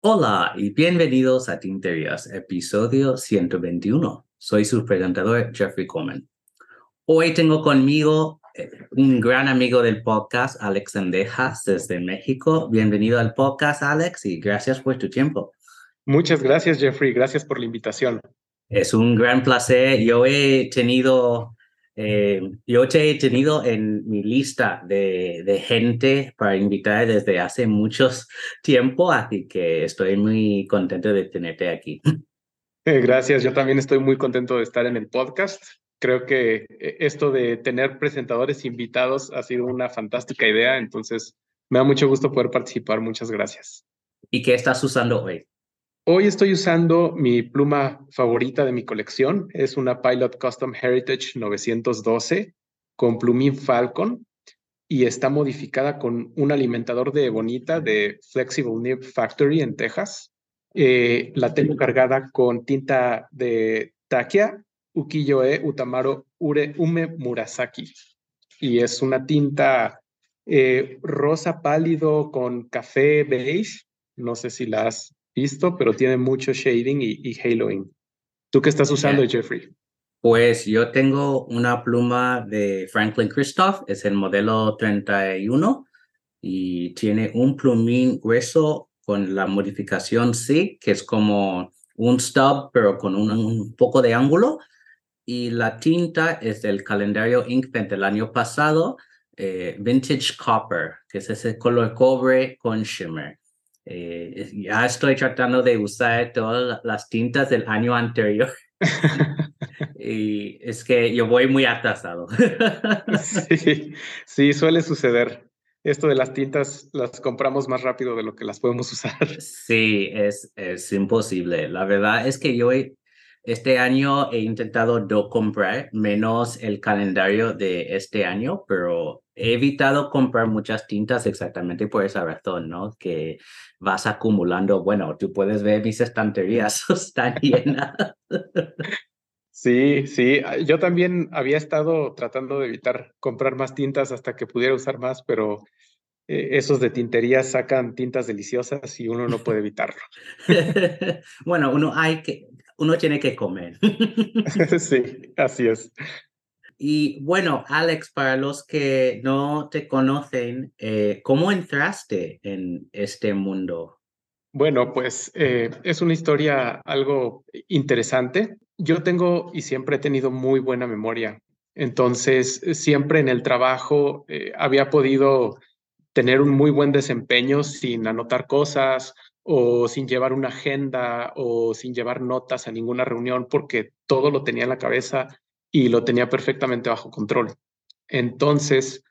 Hola y bienvenidos a Tinterías, episodio 121. Soy su presentador Jeffrey Coleman. Hoy tengo conmigo eh, un gran amigo del podcast, Alex Andejas, desde México. Bienvenido al podcast, Alex, y gracias por tu tiempo. Muchas gracias, Jeffrey. Gracias por la invitación. Es un gran placer. Yo he tenido, eh, yo te he tenido en mi lista de, de, gente para invitar desde hace muchos tiempo, así que estoy muy contento de tenerte aquí. Eh, gracias. Yo también estoy muy contento de estar en el podcast. Creo que eh, esto de tener presentadores invitados ha sido una fantástica idea, entonces me da mucho gusto poder participar. Muchas gracias. ¿Y qué estás usando hoy? Hoy estoy usando mi pluma favorita de mi colección. Es una Pilot Custom Heritage 912 con plumín Falcon y está modificada con un alimentador de bonita de Flexible Nib Factory en Texas. Eh, la tengo cargada con tinta de Takia Ukiyo-e Utamaro Ure Ume Murasaki. Y es una tinta eh, rosa pálido con café beige. No sé si la visto, pero tiene mucho shading y, haloing. ¿Tú qué estás usando, Jeffrey? Pues yo tengo una pluma de Franklin Christoph, es el modelo 31 y tiene un plumín grueso con la modificación C, que es como un stub, pero con un, poco de ángulo. Y la tinta es del calendario Inkpen del año pasado, eh, Vintage Copper, que es ese color cobre con shimmer. Eh, ya estoy tratando de usar todas las tintas del año anterior. y es que yo voy muy atrasado. sí, sí, suele suceder. Esto de las tintas las compramos más rápido de lo que las podemos usar. Sí, es, es imposible. La verdad es que yo este año he intentado no comprar menos el calendario de este año, pero he evitado comprar muchas tintas exactamente por esa razón, ¿no? Que vas acumulando, bueno, tú puedes ver mis estanterías, están llenas. Sí, sí, yo también había estado tratando de evitar comprar más tintas hasta que pudiera usar más, pero eh, esos de tintería sacan tintas deliciosas y uno no puede evitarlo. bueno, uno hay que, uno tiene que comer. sí, así es. Y bueno, Alex, para los que no te conocen, eh, ¿cómo entraste en este mundo? Bueno, pues eh, es una historia algo interesante. Yo tengo y siempre he tenido muy buena memoria. Entonces, siempre en el trabajo eh, había podido tener un muy buen desempeño sin anotar cosas o sin llevar una agenda o sin llevar notas a ninguna reunión porque todo lo tenía en la cabeza y lo tenía perfectamente bajo control. Entonces,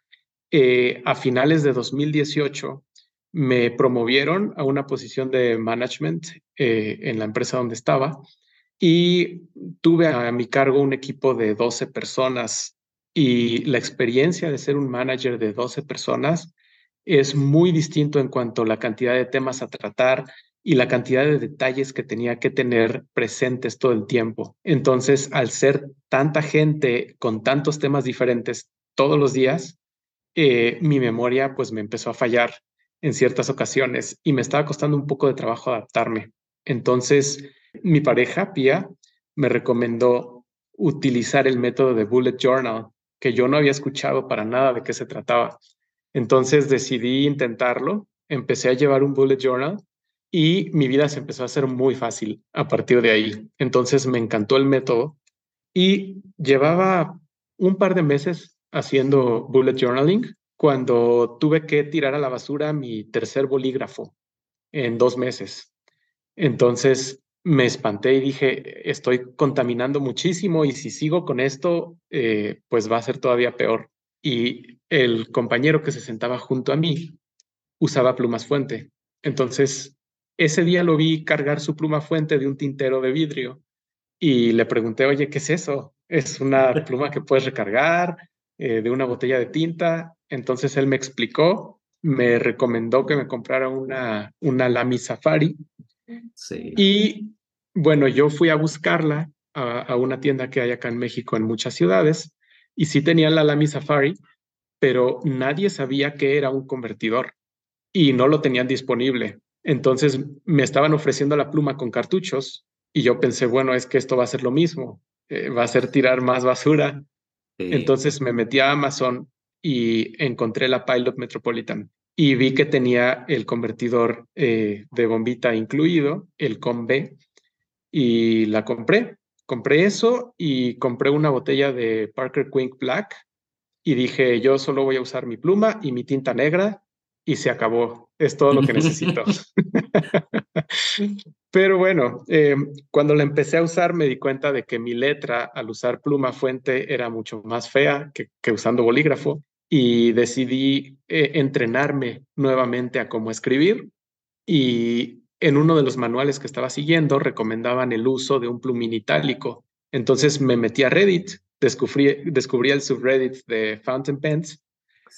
eh, a finales de 2018, me promovieron a una posición de management eh, en la empresa donde estaba y tuve a mi cargo un equipo de 12 personas y la experiencia de ser un manager de 12 personas es muy distinto en cuanto a la cantidad de temas a tratar, y la cantidad de detalles que tenía que tener presentes todo el tiempo. Entonces, al ser tanta gente con tantos temas diferentes todos los días, eh, mi memoria pues me empezó a fallar en ciertas ocasiones y me estaba costando un poco de trabajo adaptarme. Entonces, mi pareja, Pia, me recomendó utilizar el método de Bullet Journal, que yo no había escuchado para nada de qué se trataba. Entonces decidí intentarlo, empecé a llevar un Bullet Journal y mi vida se empezó a hacer muy fácil a partir de ahí. Entonces me encantó el método y llevaba un par de meses haciendo bullet journaling cuando tuve que tirar a la basura mi tercer bolígrafo en dos meses. Entonces me espanté y dije, estoy contaminando muchísimo y si sigo con esto, eh, pues va a ser todavía peor. Y el compañero que se sentaba junto a mí usaba plumas fuente. Entonces ese día lo vi cargar su pluma fuente de un tintero de vidrio y le pregunté, oye, ¿qué es eso? Es una pluma que puedes recargar eh, de una botella de tinta. Entonces él me explicó, me recomendó que me comprara una, una Lamy Safari. Sí. Y bueno, yo fui a buscarla a, una tienda que hay acá en México en muchas ciudades y sí tenía la Lamy Safari, pero nadie sabía que era un convertidor y no lo tenían disponible. Entonces me estaban ofreciendo la pluma con cartuchos y yo pensé, bueno, es que esto va a ser lo mismo, eh, va a ser tirar más basura. Entonces me metí a Amazon y encontré la Pilot Metropolitan y vi que tenía el convertidor eh, de bombita incluido, el COM-B, y la compré. Compré eso y compré una botella de Parker Quink Black y dije, yo solo voy a usar mi pluma y mi tinta negra y se acabó. Es todo lo que necesito. Pero bueno, eh, cuando la empecé a usar me di cuenta de que mi letra al usar pluma fuente era mucho más fea que, que usando bolígrafo y decidí eh, entrenarme nuevamente a cómo escribir y en uno de los manuales que estaba siguiendo recomendaban el uso de un plumín itálico. Entonces me metí a Reddit, descubrí, descubrí el subreddit de Fountain Pens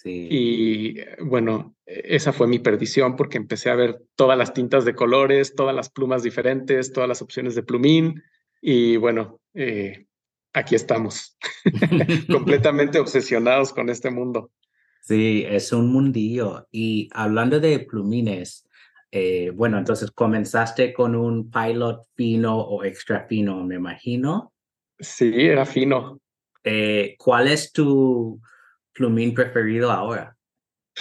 y bueno, esa fue mi perdición porque empecé a ver todas las tintas de colores, todas las plumas diferentes, todas las opciones de plumín y bueno, eh, aquí estamos, completamente obsesionados con este mundo. Sí, es un mundillo. Y hablando de plumines, eh, bueno, entonces comenzaste con un pilot fino o extra fino, me imagino. Sí, era fino. Eh, ¿Cuál es tu plumín preferido ahora?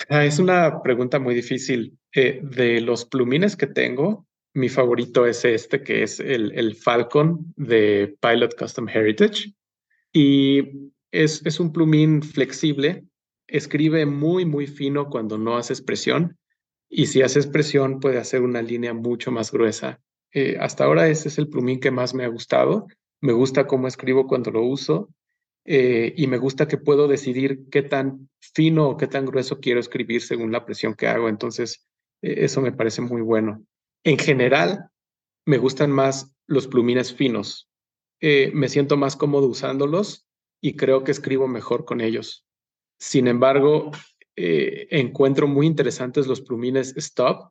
Ah, es una pregunta muy difícil. Eh, de los plumines que tengo, mi favorito es este, que es el, el Falcon de Pilot Custom Heritage. Y es, es un plumín flexible, escribe muy, muy fino cuando no haces presión y si haces presión puede hacer una línea mucho más gruesa. Eh, hasta ahora ese es el plumín que más me ha gustado. Me gusta cómo escribo cuando lo uso eh, y me gusta que puedo decidir qué tan fino o qué tan grueso quiero escribir según la presión que hago. Entonces, e, eso me parece muy bueno. En general, me gustan más los plumines finos. Eh, me siento más cómodo usándolos y creo que escribo mejor con ellos. Sin embargo, eh, encuentro muy interesantes los plumines stop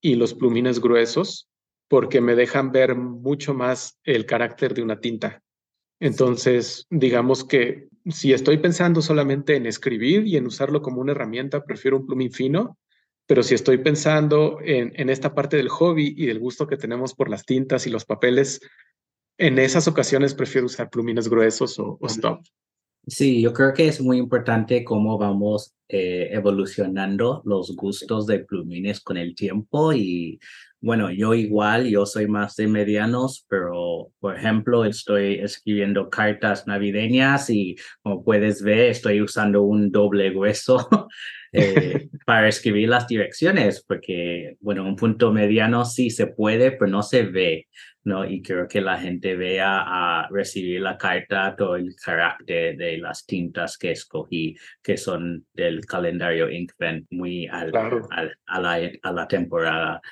y los plumines gruesos porque me dejan ver mucho más el carácter de una tinta. Entonces, digamos que si estoy pensando solamente en escribir y en usarlo como una herramienta, prefiero un plumín fino, pero si estoy pensando en, esta parte del hobby y del gusto que tenemos por las tintas y los papeles, en esas ocasiones prefiero usar plumines gruesos o stop. Sí, yo creo que es muy importante cómo vamos eh, evolucionando los gustos de plumines con el tiempo y bueno, yo igual, yo soy más de medianos, pero por ejemplo, estoy escribiendo cartas navideñas y como puedes ver, estoy usando un doble grueso eh, para escribir las direcciones, porque bueno, un punto mediano sí se puede, pero no se ve. ¿no? Y creo que la gente vea a recibir la carta todo el carácter de las tintas que escogí, que son del calendario Inkpen, muy al, a, la, a la temporada.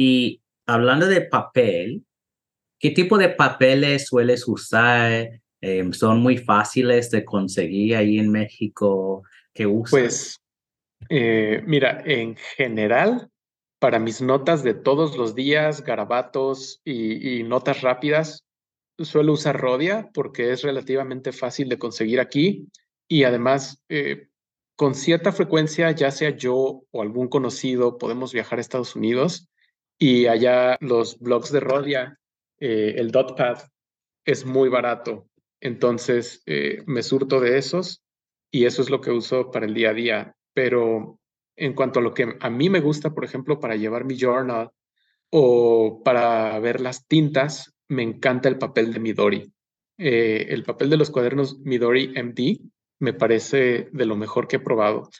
Y hablando de papel, ¿qué tipo de papeles sueles usar? Em, ¿Son muy fáciles de conseguir ahí en México? ¿Qué usas? Pues, eh, mira, en general, para mis notas de todos los días, garabatos y, notas rápidas, suelo usar Rodia porque es relativamente fácil de conseguir aquí y además eh, con cierta frecuencia, ya sea yo o algún conocido, podemos viajar a Estados Unidos y allá los blogs de Rodia, eh, el Dotpad, es muy barato. Entonces eh, me surto de esos y eso es lo que uso para el día a día. Pero en cuanto a lo que a mí me gusta, por ejemplo, para llevar mi journal o para ver las tintas, me encanta el papel de Midori. Eh, el papel de los cuadernos Midori MD me parece de lo mejor que he probado.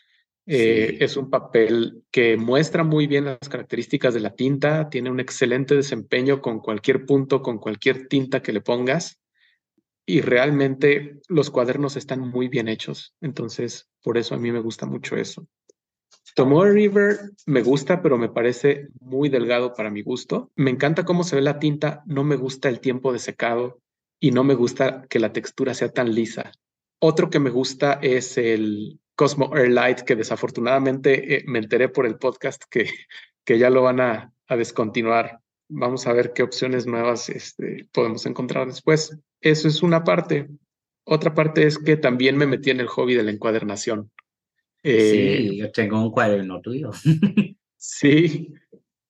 Eh, es un papel que muestra muy bien las características de la tinta, tiene un excelente desempeño con cualquier punto, con cualquier tinta que le pongas. Y realmente los cuadernos están muy bien hechos. Entonces, por eso a mí me gusta mucho eso. Tomoe River me gusta, pero me parece muy delgado para mi gusto. Me encanta cómo se ve la tinta, no me gusta el tiempo de secado y no me gusta que la textura sea tan lisa. Otro que me gusta es el Cosmo Airlight, que desafortunadamente eh, me enteré por el podcast que, que ya lo van a, descontinuar. Vamos a ver qué opciones nuevas este, podemos encontrar después. eso es una parte. Otra parte es que también me metí en el hobby de la encuadernación. sí, yo tengo un cuaderno tuyo. sí,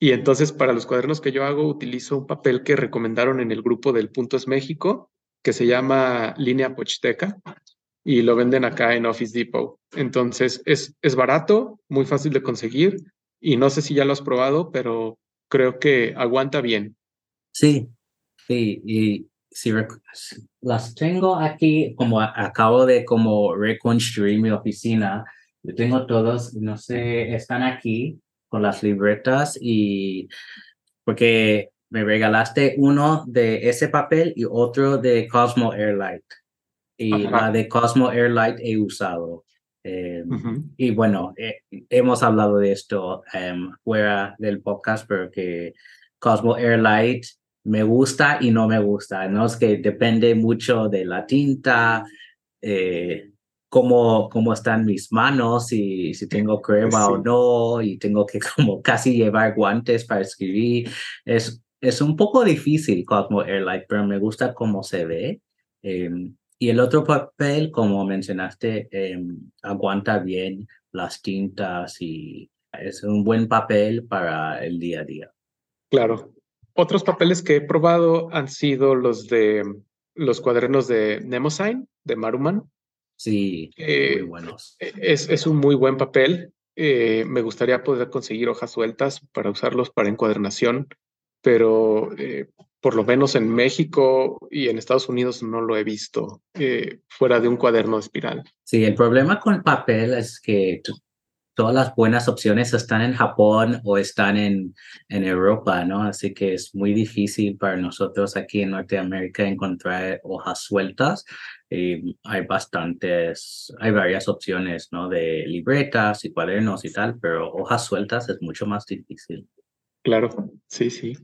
y entonces para los cuadernos que yo hago utilizo un papel que recomendaron en el grupo del Punto es México, que se llama Línea Pochiteca y lo venden acá en Office Depot. Entonces es, es barato, muy fácil de conseguir y no sé si ya lo has probado, pero creo que aguanta bien. Sí, sí, y si las tengo aquí, como acabo de como reconstruir mi oficina, yo tengo todos, no sé, están aquí con las libretas y porque me regalaste uno de ese papel y otro de Cosmo Airlight. Y la de Cosmo Airlight he usado. Em, y bueno, eh, hemos hablado de esto em, fuera del podcast, pero que Cosmo Airlight me gusta y no me gusta, ¿no? Es que depende mucho de la tinta, eh, cómo, cómo están mis manos, y si tengo crema o no, y tengo que como casi llevar guantes para escribir. Es, es un poco difícil Cosmo Airlight, pero me gusta cómo se ve. Em, y el otro papel, como mencionaste, em, aguanta bien las tintas y es un buen papel para el día a día. Claro. Otros papeles que he probado han sido los de los cuadernos de Nemosign, de Maruman. Sí, muy buenos. E, es, es, un muy buen papel. Eh, me gustaría poder conseguir hojas sueltas para usarlos para encuadernación, pero eh, por lo menos en México y en Estados Unidos no lo he visto eh, fuera de un cuaderno de espiral. Sí, el problema con el papel es que todas las buenas opciones están en Japón o están en, en Europa, ¿no? Así que es muy difícil para nosotros aquí en Norteamérica encontrar hojas sueltas. Y hay bastantes, hay varias opciones, ¿no? De libretas y cuadernos y tal, pero hojas sueltas es mucho más difícil. Claro, sí, sí.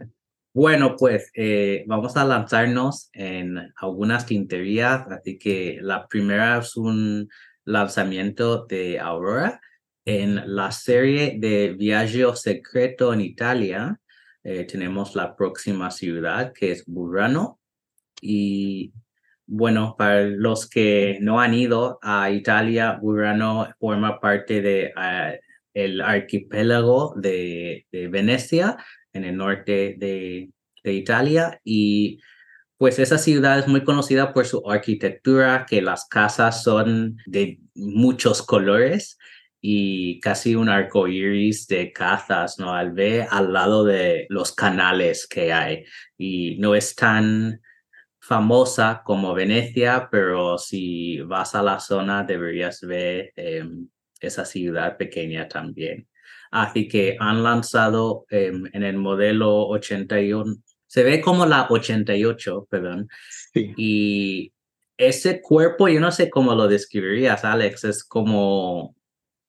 Bueno, pues eh, vamos a lanzarnos en algunas tinterías, así que la primera es un lanzamiento de Aurora en la serie de Viaggio Secreto en Italia. Eh, tenemos la próxima ciudad que es Burano y bueno, para los que no han ido a Italia, Burano forma parte de ah, el de, de Venecia en el norte de, de Italia y pues esa ciudad es muy conocida por su arquitectura, que las casas son de muchos colores y casi un arco iris de cazas, ¿no? Al ver al lado de los canales que hay. Y no es tan famosa como Venecia, pero si vas a la zona deberías ver em, esa ciudad pequeña también. Así que han lanzado em, en el modelo 81, se ve como la 88, perdón. Y ese cuerpo, yo no sé cómo lo describirías, Alex, es como,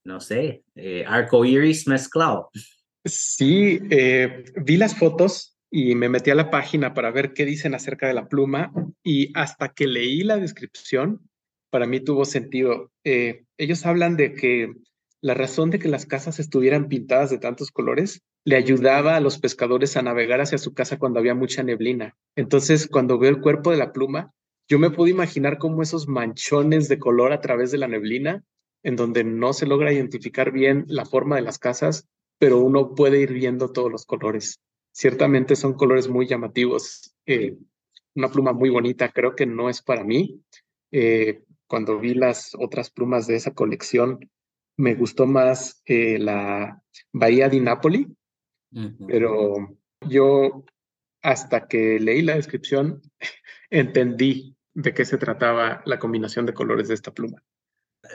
no sé, eh, arco iris mezclado. Sí, eh, vi las fotos y me metí a la página para ver qué dicen acerca de la pluma y hasta que leí la descripción, para mí tuvo sentido. Eh, ellos hablan de que la razón de que las casas estuvieran pintadas de tantos colores le ayudaba a los pescadores a navegar hacia su casa cuando había mucha neblina. Entonces, cuando veo el cuerpo de la pluma, yo me pude imaginar cómo esos manchones de color a través de la neblina, en donde no se logra identificar bien la forma de las casas, pero uno puede ir viendo todos los colores. Ciertamente son colores muy llamativos. Eh, una pluma muy bonita, creo que no es para mí. Eh, cuando vi las otras plumas de esa colección, me gustó más eh, la Bahía de Napoli, pero yo hasta que leí la descripción entendí de qué se trataba la combinación de colores de esta pluma.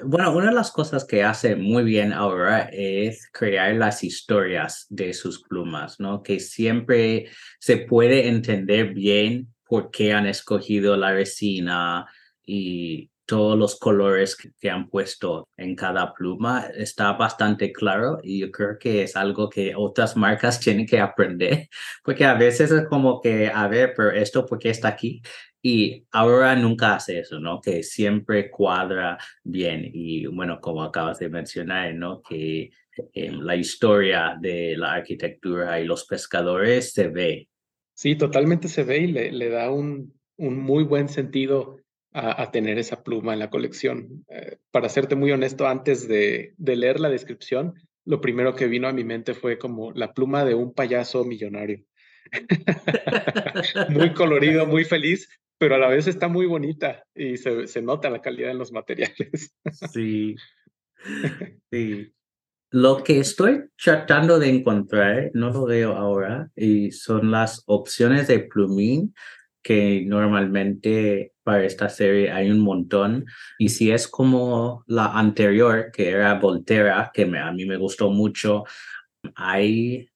Bueno, una de las cosas que hace muy bien ahora es crear las historias de sus plumas, ¿no? Que siempre se puede entender bien por qué han escogido la resina y todos los colores que, han puesto en cada pluma está bastante claro y yo creo que es algo que otras marcas tienen que aprender porque a veces es como que a ver pero esto por qué está aquí y ahora nunca hace eso no que siempre cuadra bien y bueno como acabas de mencionar no que en la historia de la arquitectura y los pescadores se ve. Sí totalmente se ve y le, le da un un muy buen sentido a, tener esa pluma en la colección. Eh, para serte muy honesto, antes de, de leer la descripción, lo primero que vino a mi mente fue como la pluma de un payaso millonario. muy colorido, muy feliz, pero a la vez está muy bonita y se, se nota la calidad en los materiales. sí. Sí. Lo que estoy tratando de encontrar, no lo veo ahora, y son las opciones de plumín que normalmente para esta serie hay un montón. Y si es como la anterior, que era Volterra, que a mí me gustó mucho, hay,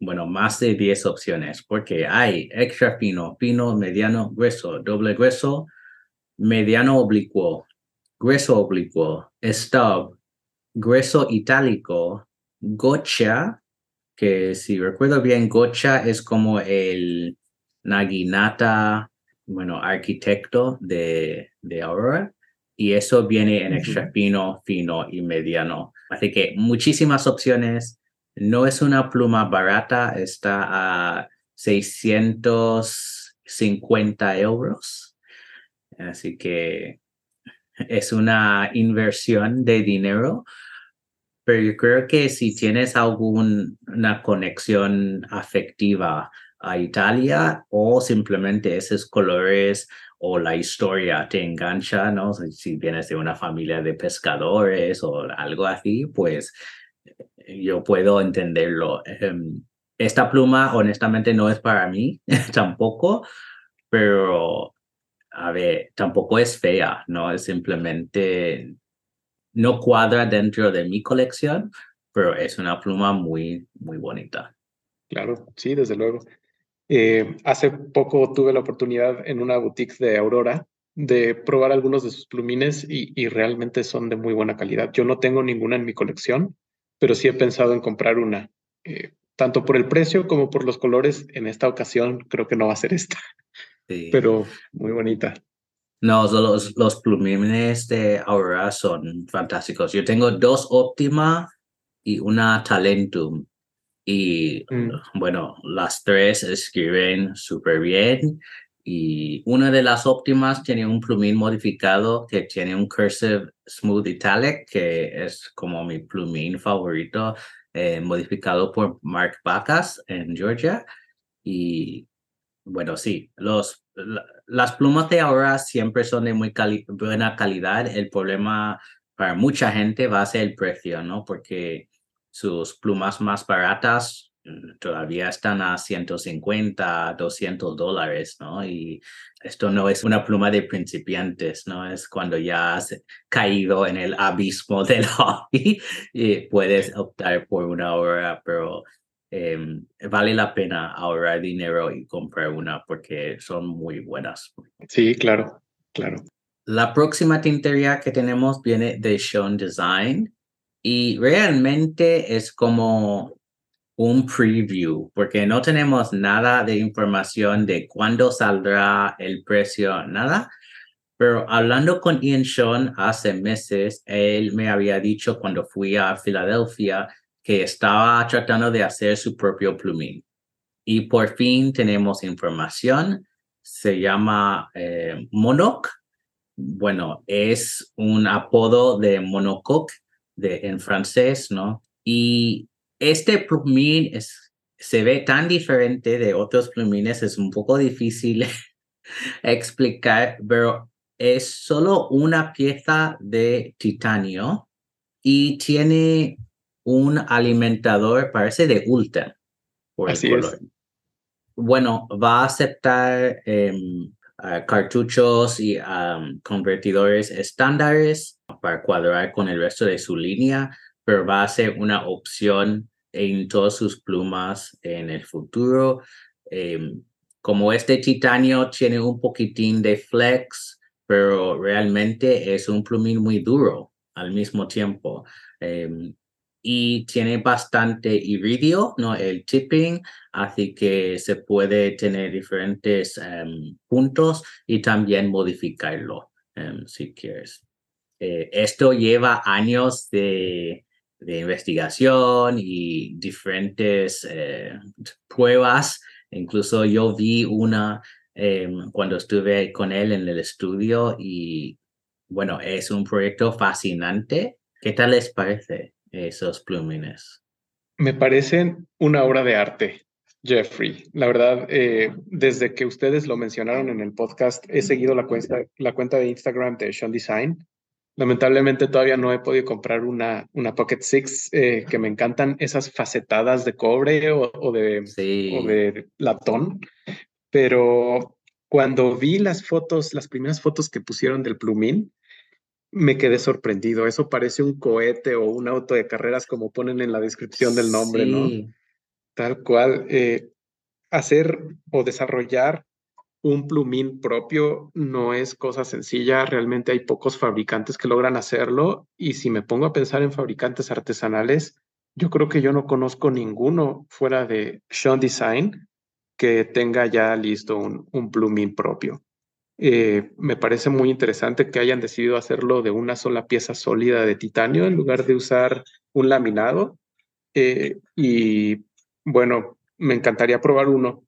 bueno, más de 10 opciones, porque hay extra fino, fino, mediano, grueso, doble grueso, mediano oblicuo, grueso oblicuo, stub, grueso itálico, gocha, que si recuerdo bien, gocha es como el Naginata, bueno, arquitecto de, de Aurora, y eso viene en extra fino, fino y mediano. Así que muchísimas opciones. No es una pluma barata, está a 650 euros. Así que es una inversión de dinero, pero yo creo que si tienes alguna conexión afectiva a Italia o simplemente esos colores o la historia te engancha, ¿no? Si vienes de una familia de pescadores o algo así, pues eh, yo puedo entenderlo. Em, esta pluma honestamente no es para mí tampoco, pero a ver, tampoco es fea, ¿no? Es simplemente no cuadra dentro de mi colección, pero es una pluma muy, muy bonita. Claro, sí, desde luego. Eh, hace poco tuve la oportunidad en una boutique de Aurora de probar algunos de sus plumines y, realmente son de muy buena calidad. Yo no tengo ninguna en mi colección, pero sí he pensado en comprar una. Eh, tanto por el precio como por los colores, en esta ocasión creo que no va a ser esta. Pero muy bonita. No, los, los plumines de Aurora son fantásticos. Yo tengo dos Optima y una Talentum. Y mm. bueno, las tres escriben súper bien. Y una de las óptimas tiene un plumín modificado que tiene un cursive smooth italic, que es como mi plumín favorito, eh, modificado por Mark Bacas en Georgia. Y bueno, sí, los, las plumas de ahora siempre son de muy buena calidad. El problema para mucha gente va a ser el precio, ¿no? Porque sus plumas más baratas mm, todavía están a 150, 200 dólares, ¿no? Y esto no es una pluma de principiantes, ¿no? Es cuando ya has caído en el abismo del hobby y puedes optar por una hora, pero em, vale la pena ahorrar dinero y comprar una porque son muy buenas. Sí, claro, claro. La próxima tintería que tenemos viene de Sean Design y realmente es como un preview, porque no tenemos nada de información de cuándo saldrá el precio, nada. Pero hablando con Ian Sean hace meses, él me había dicho cuando fui a Filadelfia que estaba tratando de hacer su propio plumín. Y por fin tenemos información. Se llama eh, Monoc. Bueno, es un apodo de Monocoque de, en francés, ¿no? Y este plumín es, se ve tan diferente de otros plumines, es un poco difícil explicar, pero es solo una pieza de titanio y tiene un alimentador, parece de Ulta. Por Así el Es. Bueno, va a aceptar cartuchos y convertidores estándares para cuadrar con el resto de su línea, pero va a ser una opción en todas sus plumas en el futuro. Em, como este titanio tiene un poquitín de flex, pero realmente es un plumín muy duro al mismo tiempo. Em, y tiene bastante iridio, ¿no? El tipping, así que se puede tener diferentes em, puntos y también modificarlo em, si quieres. Eh, esto lleva años de, de investigación y diferentes eh, pruebas. Incluso yo vi una em, cuando estuve con él en el estudio y bueno, es un proyecto fascinante. ¿Qué tal les parece esos plumines? Me parecen una obra de arte, Jeffrey. La verdad, eh, desde que ustedes lo mencionaron en el podcast, he seguido la cuenta, la cuenta de Instagram de Sean Design. Lamentablemente todavía no he podido comprar una, una Pocket Six eh, que me encantan esas facetadas de cobre o, de, o de latón, pero cuando vi las fotos, las primeras fotos que pusieron del plumín, me quedé sorprendido. Eso parece un cohete o un auto de carreras como ponen en la descripción del nombre, ¿no? Tal cual. Eh, hacer o desarrollar un plumín propio no es cosa sencilla. Realmente hay pocos fabricantes que logran hacerlo. Y si me pongo a pensar en fabricantes artesanales, yo creo que yo no conozco ninguno fuera de Sean Design que tenga ya listo un, un plumín propio. Eh, me parece muy interesante que hayan decidido hacerlo de una sola pieza sólida de titanio en lugar de usar un laminado. Eh, y bueno, me encantaría probar uno.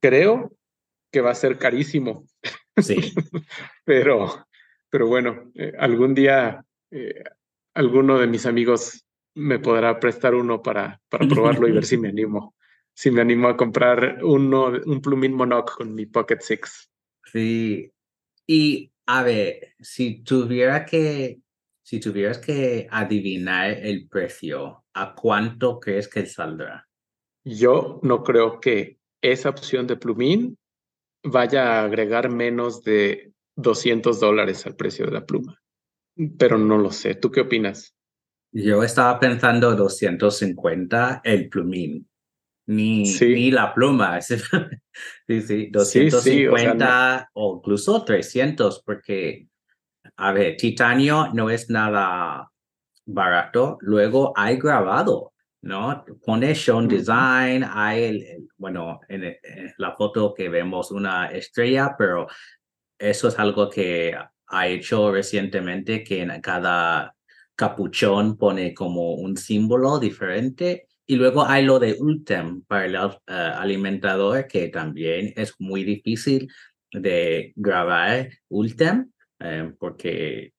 Creo que va a ser carísimo. Sí. pero, pero bueno, eh, algún día alguno de mis amigos me podrá prestar uno para, para probarlo y ver si me animo. Si me animo a comprar uno, un plumín monoc con mi Pocket Six. Sí. Y a ver, si tuviera que, si tuvieras que adivinar el precio, ¿a cuánto crees que saldrá? Yo no creo que esa opción de plumín vaya a agregar menos de 200 dólares al precio de la pluma. Pero no lo sé. ¿Tú qué opinas? Yo estaba pensando 250 el plumín ni, la pluma. sí, sí, 250 o, incluso 300, porque, a ver, titanio no es nada barato. Luego hay grabado, ¿no? Pone Shown Design, hay, el, bueno, en, la foto que vemos una estrella, pero eso es algo que ha hecho recientemente, que en cada capuchón pone como un símbolo diferente y luego hay lo de Ultem para el eh, alimentador, que también es muy difícil de grabar Ultem, eh, porque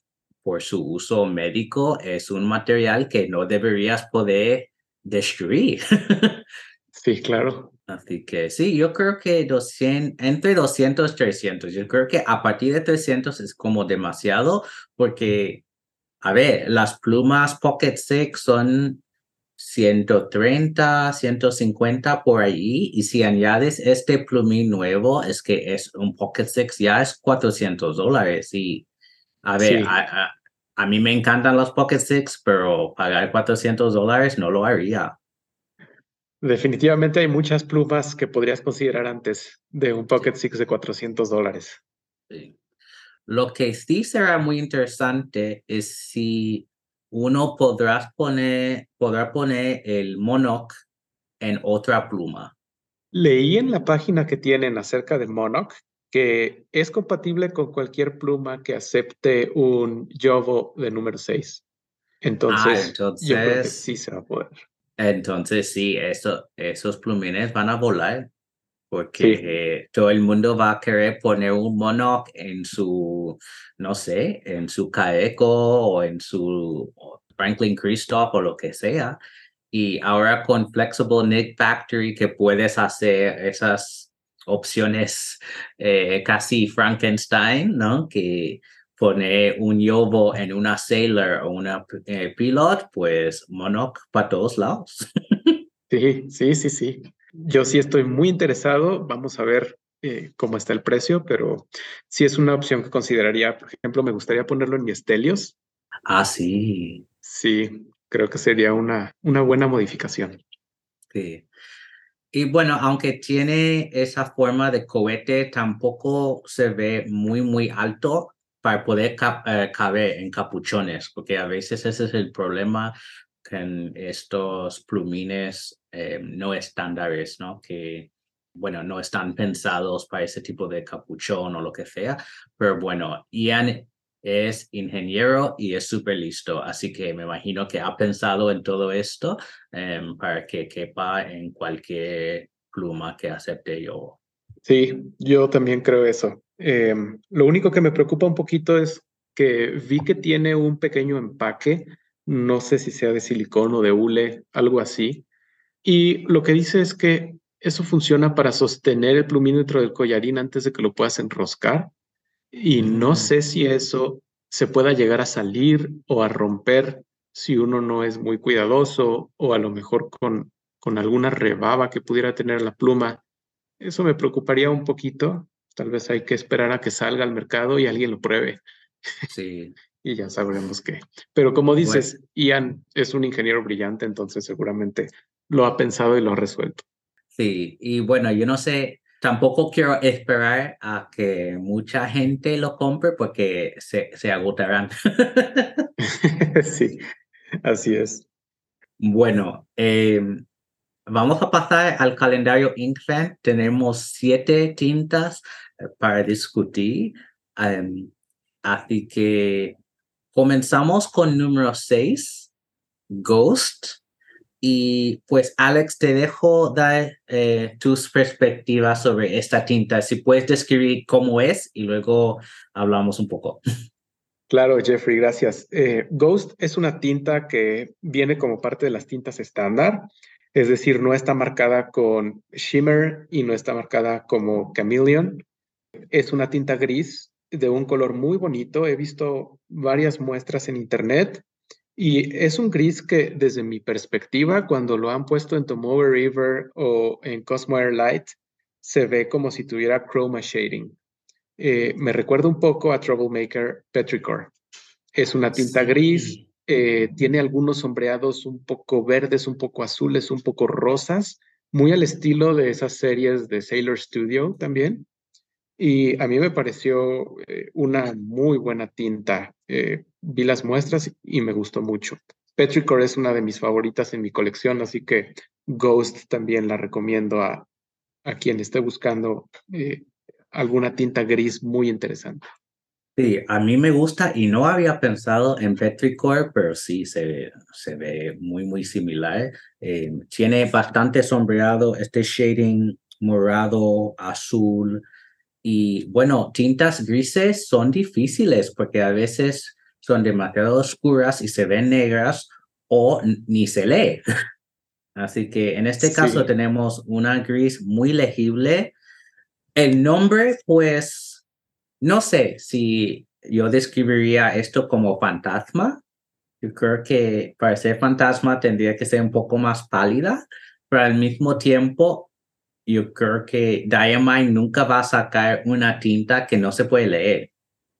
por su uso médico es un material que no deberías poder destruir. sí, claro. Así que sí, yo creo que 200, entre 200 y 300. Yo creo que a partir de 300 es como demasiado porque, a ver, las plumas Pocket Six son 130, 150 por ahí. Y si añades este plumín nuevo, es que es un Pocket Six, ya es 400 dólares. Y a ver, a, a, mí me encantan los Pocket Six, pero pagar 400 dólares no lo haría. Definitivamente hay muchas plumas que podrías considerar antes de un Pocket Six de 400 dólares. Sí. Lo que sí será muy interesante es si uno podrá poner, podrá poner el Monoc en otra pluma. Leí en la página que tienen acerca del Monoc que es compatible con cualquier pluma que acepte un Jovo de número 6. Entonces, entonces sí se va a poder. Entonces, sí, eso, esos plumines van a volar porque todo el mundo va a querer poner un monoc en su, no sé, en su Caeco o en su Franklin Christoph o lo que sea. Y ahora con Flexible Knit Factory que puedes hacer esas opciones eh, casi Frankenstein, ¿no? Que pone un yobo en una Sailor o una eh, Pilot, pues monoc para todos lados. sí, sí, sí, sí. Yo sí estoy muy interesado. Vamos a ver eh, cómo está el precio, pero sí es una opción que consideraría. Por ejemplo, me gustaría ponerlo en mi Estelios. Ah, sí. Sí, creo que sería una, una buena modificación. Sí. Y bueno, aunque tiene esa forma de cohete, tampoco se ve muy, muy alto para poder eh, caber en capuchones, porque a veces ese es el problema con estos plumines eh, no estándares, ¿no? Que, bueno, no están pensados para ese tipo de capuchón o lo que sea, pero bueno, Ian es ingeniero y es súper listo, así que me imagino que ha pensado en todo esto em, para que quepa en cualquier pluma que acepte yo. Sí, yo también creo eso. Em, lo único que me preocupa un poquito es que vi que tiene un pequeño empaque, no sé si sea de silicón o de hule, algo así. Y lo que dice es que eso funciona para sostener el plumímetro del collarín antes de que lo puedas enroscar. Y no mm. sé si eso se pueda llegar a salir o a romper si uno no es muy cuidadoso o a lo mejor con, con alguna rebaba que pudiera tener la pluma. Eso me preocuparía un poquito. Tal vez hay que esperar a que salga al mercado y alguien lo pruebe. Sí. y ya sabremos qué. Pero como dices, Ian es un ingeniero brillante, entonces seguramente lo ha pensado y lo ha resuelto. Sí, y bueno, yo no sé, tampoco quiero esperar a que mucha gente lo compre porque se, se agotarán. sí, así es. Bueno, em, vamos a pasar al calendario Inkfan. Tenemos siete tintas eh, para discutir. Em, así que comenzamos con número seis, Ghost. Y pues Alex, te dejo dar eh, tus perspectivas sobre esta tinta. Si puedes describir cómo es y luego hablamos un poco. Claro, Jeffrey, gracias. Eh, Ghost es una tinta que viene como parte de las tintas estándar, es decir, no está marcada con shimmer y no está marcada como chameleon. Es una tinta gris de un color muy bonito. He visto varias muestras en internet y es un gris que desde mi perspectiva, cuando lo han puesto en Tomoe River o en Cosmo Air Light, se ve como si tuviera chroma shading. Eh, me recuerda un poco a Troublemaker Petrichor. Es una tinta gris, eh, tiene algunos sombreados un poco verdes, un poco azules, un poco rosas, muy al estilo de esas series de Sailor Studio también. Y a mí me pareció eh, una muy buena tinta vi las muestras y me gustó mucho. Petrichor es una de mis favoritas en mi colección, así que Ghost también la recomiendo a, a quien esté buscando eh, alguna tinta gris muy interesante. Sí, a mí me gusta y no había pensado en Petrichor, pero sí se, se ve muy, muy similar. Eh, tiene bastante sombreado, este shading morado, azul. Y bueno, tintas grises son difíciles porque a veces son demasiado oscuras y se ven negras o ni se lee. Así que en este caso tenemos una gris muy legible. El nombre, pues, no sé si yo describiría esto como fantasma. Yo creo que para ser fantasma tendría que ser un poco más pálida, pero al mismo tiempo, yo creo que Diamine nunca va a sacar una tinta que no se puede leer.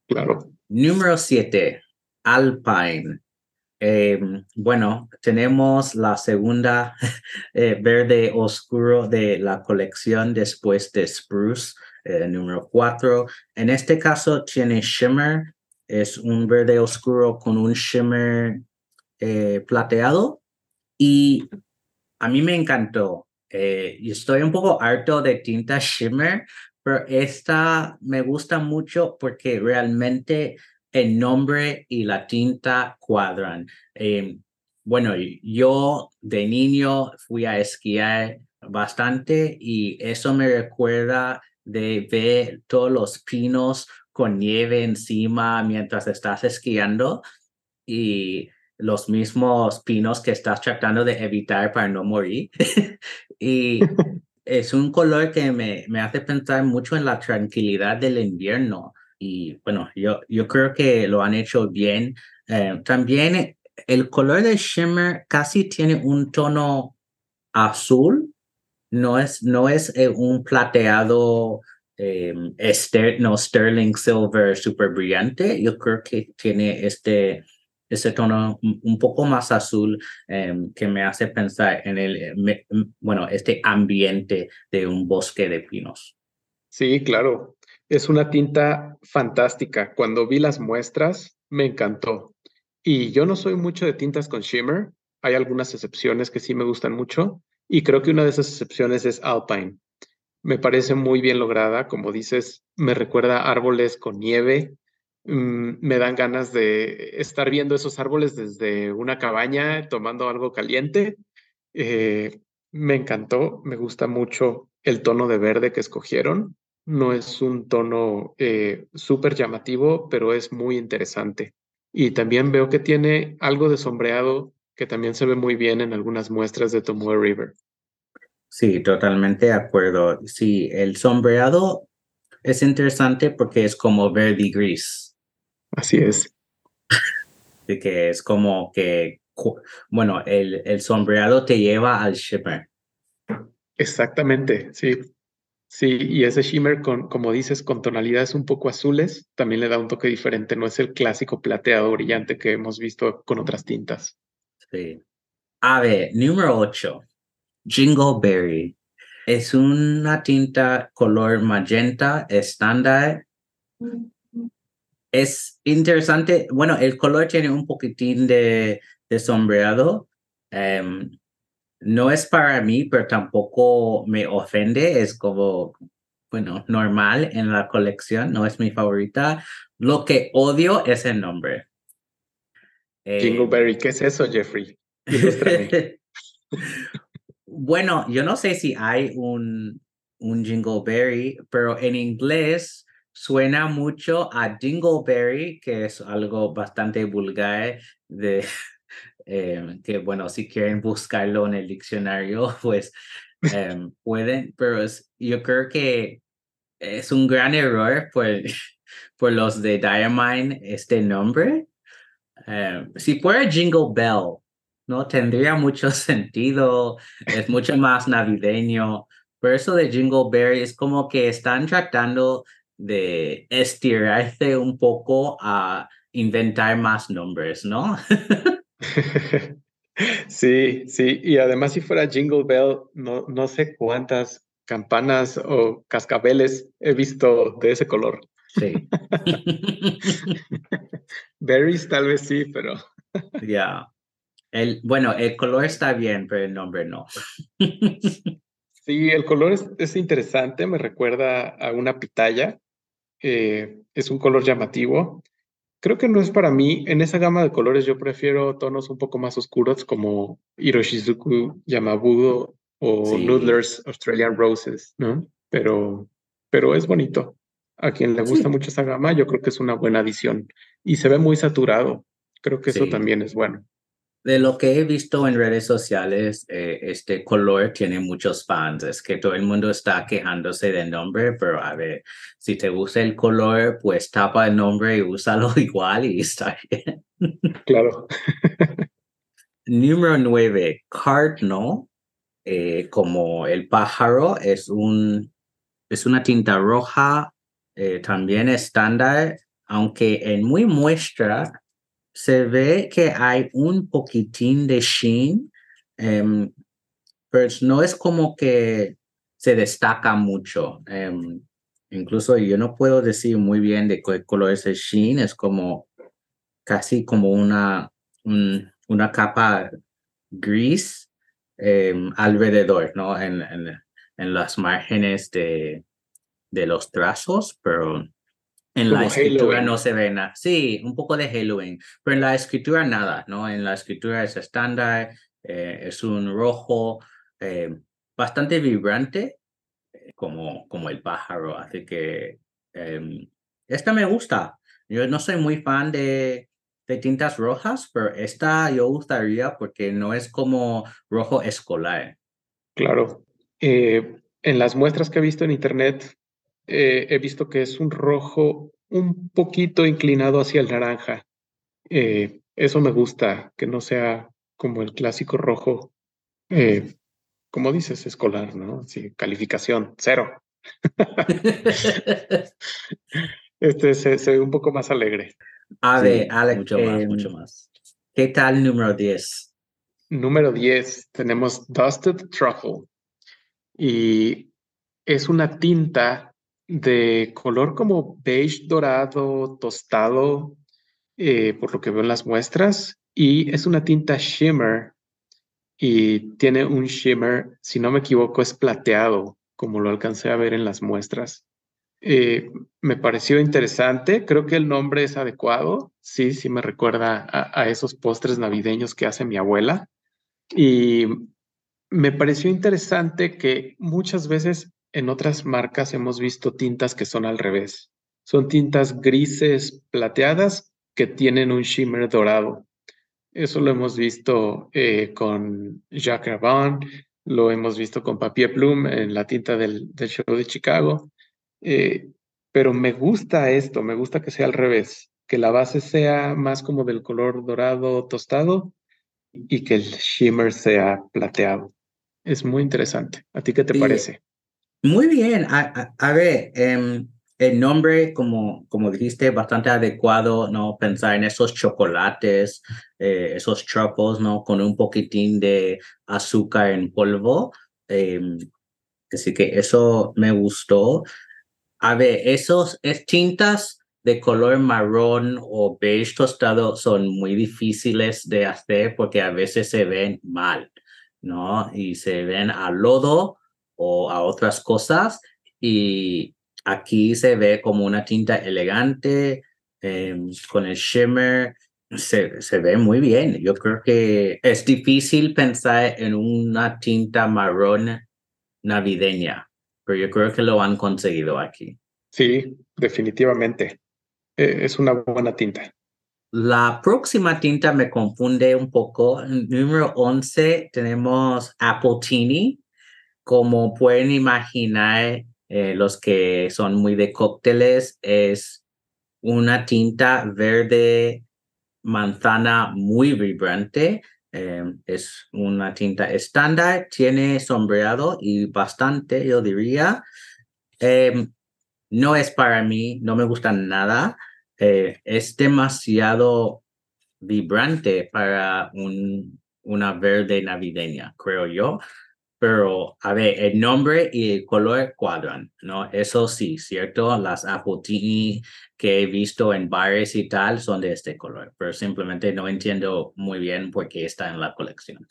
Claro. Número 7. Alpine. Em, bueno, tenemos la segunda eh, verde oscuro de la colección después de Spruce, eh, número 4. En este caso tiene shimmer, es un verde oscuro con un shimmer eh, plateado y a mí me encantó. y estoy un poco harto de tinta shimmer, pero esta me gusta mucho porque realmente el nombre y la tinta cuadran. Em, bueno, yo de niño fui a esquiar bastante y eso me recuerda de ver todos los pinos con nieve encima mientras estás esquiando y los mismos pinos que estás tratando de evitar para no morir. y es un color que me, me hace pensar mucho en la tranquilidad del invierno y bueno, yo, yo creo que lo han hecho bien. Eh, también el color de shimmer casi tiene un tono azul, no es, no es eh, un plateado eh, no sterling silver super brillante, yo creo que tiene este, este tono un poco más azul em, que me hace pensar en el, bueno, este ambiente de un bosque de pinos. Sí, claro. Es una tinta fantástica. Cuando vi las muestras, me encantó. Y yo no soy mucho de tintas con shimmer. Hay algunas excepciones que sí me gustan mucho. Y creo que una de esas excepciones es Alpine. Me parece muy bien lograda. Como dices, me recuerda árboles con nieve. Mm, me dan ganas de estar viendo esos árboles desde una cabaña tomando algo caliente. Eh, me encantó, me gusta mucho el tono de verde que escogieron. No es un tono eh, súper llamativo, pero es muy interesante. Y también veo que tiene algo de sombreado que también se ve muy bien en algunas muestras de Tomoe River. Sí, totalmente de acuerdo. Sí, el sombreado es interesante porque es como verde y gris. Así es. De que es como que, bueno, el, el sombreado te lleva al shimmer. Exactamente, sí. Sí, y ese shimmer, con, como dices, con tonalidades un poco azules, también le da un toque diferente. No es el clásico plateado brillante que hemos visto con otras tintas. Sí. A ver, número 8. Jingleberry. Es una tinta color magenta estándar. Es interesante. Bueno, el color tiene un poquitín de, sombreado. Em, no es para mí, pero tampoco me ofende, es como, bueno, normal en la colección, no es mi favorita. Lo que odio es el nombre. Jingleberry, ¿qué es eso, Jeffrey? bueno, yo no sé si hay un, un Jingleberry, pero en inglés suena mucho a Dingleberry, que es algo bastante vulgar de, Em, que bueno, si quieren buscarlo en el diccionario, pues em, pueden, pero yo creo que es un gran error por, por los de Diamine este nombre. Em, si fuera Jingle Bell, ¿no? Tendría mucho sentido, es mucho más navideño, pero eso de Jingle Berry es como que están tratando de estirarse un poco a inventar más nombres, ¿no? Sí, sí, y además si fuera Jingle Bell, no, no sé cuántas campanas o cascabeles he visto de ese color. Sí. Berries tal vez sí, pero... Ya. El, bueno, el color está bien, pero el nombre no. Sí, el color es, interesante, me recuerda a una pitaya. Eh, es un color llamativo. Creo que no es para mí. En esa gama de colores yo prefiero tonos un poco más oscuros como Hiroshizuku Yamabudo o Noodlers Australian Roses, ¿no? Pero, pero es bonito. A quien le gusta mucho esa gama, yo creo que es una buena adición. Y se ve muy saturado. Creo que eso también es bueno de lo que he visto en redes sociales, eh, este color tiene muchos fans. Es que todo el mundo está quejándose del nombre, pero a ver, si te gusta el color, pues tapa el nombre y úsalo igual y está bien. Claro. Número 9, Cardinal, eh, como el pájaro, es, un, es una tinta roja, eh, también estándar, aunque en muy muestra se ve que hay un poquitín de sheen, em, pero no es como que se destaca mucho. Em, incluso yo no puedo decir muy bien de qué color es el sheen, es como casi como una, una capa gris em, alrededor, ¿no? En, en, en, márgenes de, de los trazos, pero en la escritura no se ve nada. Sí, un poco de Halloween, pero en la escritura nada, ¿no? En la escritura es estándar, eh, es un rojo eh, bastante vibrante, eh, como, como el pájaro, así que em, esta me gusta. Yo no soy muy fan de, de tintas rojas, pero esta yo gustaría porque no es como rojo escolar. Claro. en las muestras que he visto en internet, eh, he visto que es un rojo un poquito inclinado hacia el naranja. Eh, eso me gusta, que no sea como el clásico rojo, eh, como dices, escolar, ¿no? Sí, calificación, cero. este se, ve un poco más alegre. A ver, Alex, mucho más, mucho más. ¿Qué tal número 10? Número 10, tenemos Dusted Truffle. Y es una tinta de color como beige dorado, tostado, eh, por lo que veo en las muestras, y es una tinta shimmer y tiene un shimmer, si no me equivoco, es plateado, como lo alcancé a ver en las muestras. Eh, me pareció interesante, creo que el nombre es adecuado, sí, sí me recuerda a esos postres navideños que hace mi abuela. Y me pareció interesante que muchas veces en otras marcas hemos visto tintas que son al revés. Son tintas grises plateadas que tienen un shimmer dorado. Eso lo hemos visto eh, con Jacques Rabanne, lo hemos visto con Papier Plume en la tinta del, show de Chicago. Eh, pero me gusta esto, me gusta que sea al revés, que la base sea más como del color dorado tostado y que el shimmer sea plateado. Es muy interesante. ¿A ti qué te parece? Muy bien. A, ver, em, el nombre, como, como dijiste, bastante adecuado, ¿no? Pensar en esos chocolates, eh, esos truffles, ¿no? Con un poquitín de azúcar en polvo. Em, así que eso me gustó. A ver, esos es tintas de color marrón o beige tostado son muy difíciles de hacer porque a veces se ven mal, ¿no? Y se ven a lodo o a otras cosas y aquí se ve como una tinta elegante em, con el shimmer. Se, se ve muy bien. Yo creo que es difícil pensar en una tinta marrón navideña, pero yo creo que lo han conseguido aquí. Sí, definitivamente. Eh, es una buena tinta. La próxima tinta me confunde un poco. Número 11 tenemos Apple Teeny. Como pueden imaginar, eh, los que son muy de cócteles, es una tinta verde manzana muy vibrante. Em, es una tinta estándar, tiene sombreado y bastante, yo diría. Em, no es para mí, no me gusta nada. Eh, es demasiado vibrante para un, una verde navideña, creo yo. Pero, a ver, el nombre y el color cuadran, ¿no? Eso sí, ¿cierto? Las apotini que he visto en bares y tal son de este color, pero simplemente no entiendo muy bien por qué está en la colección.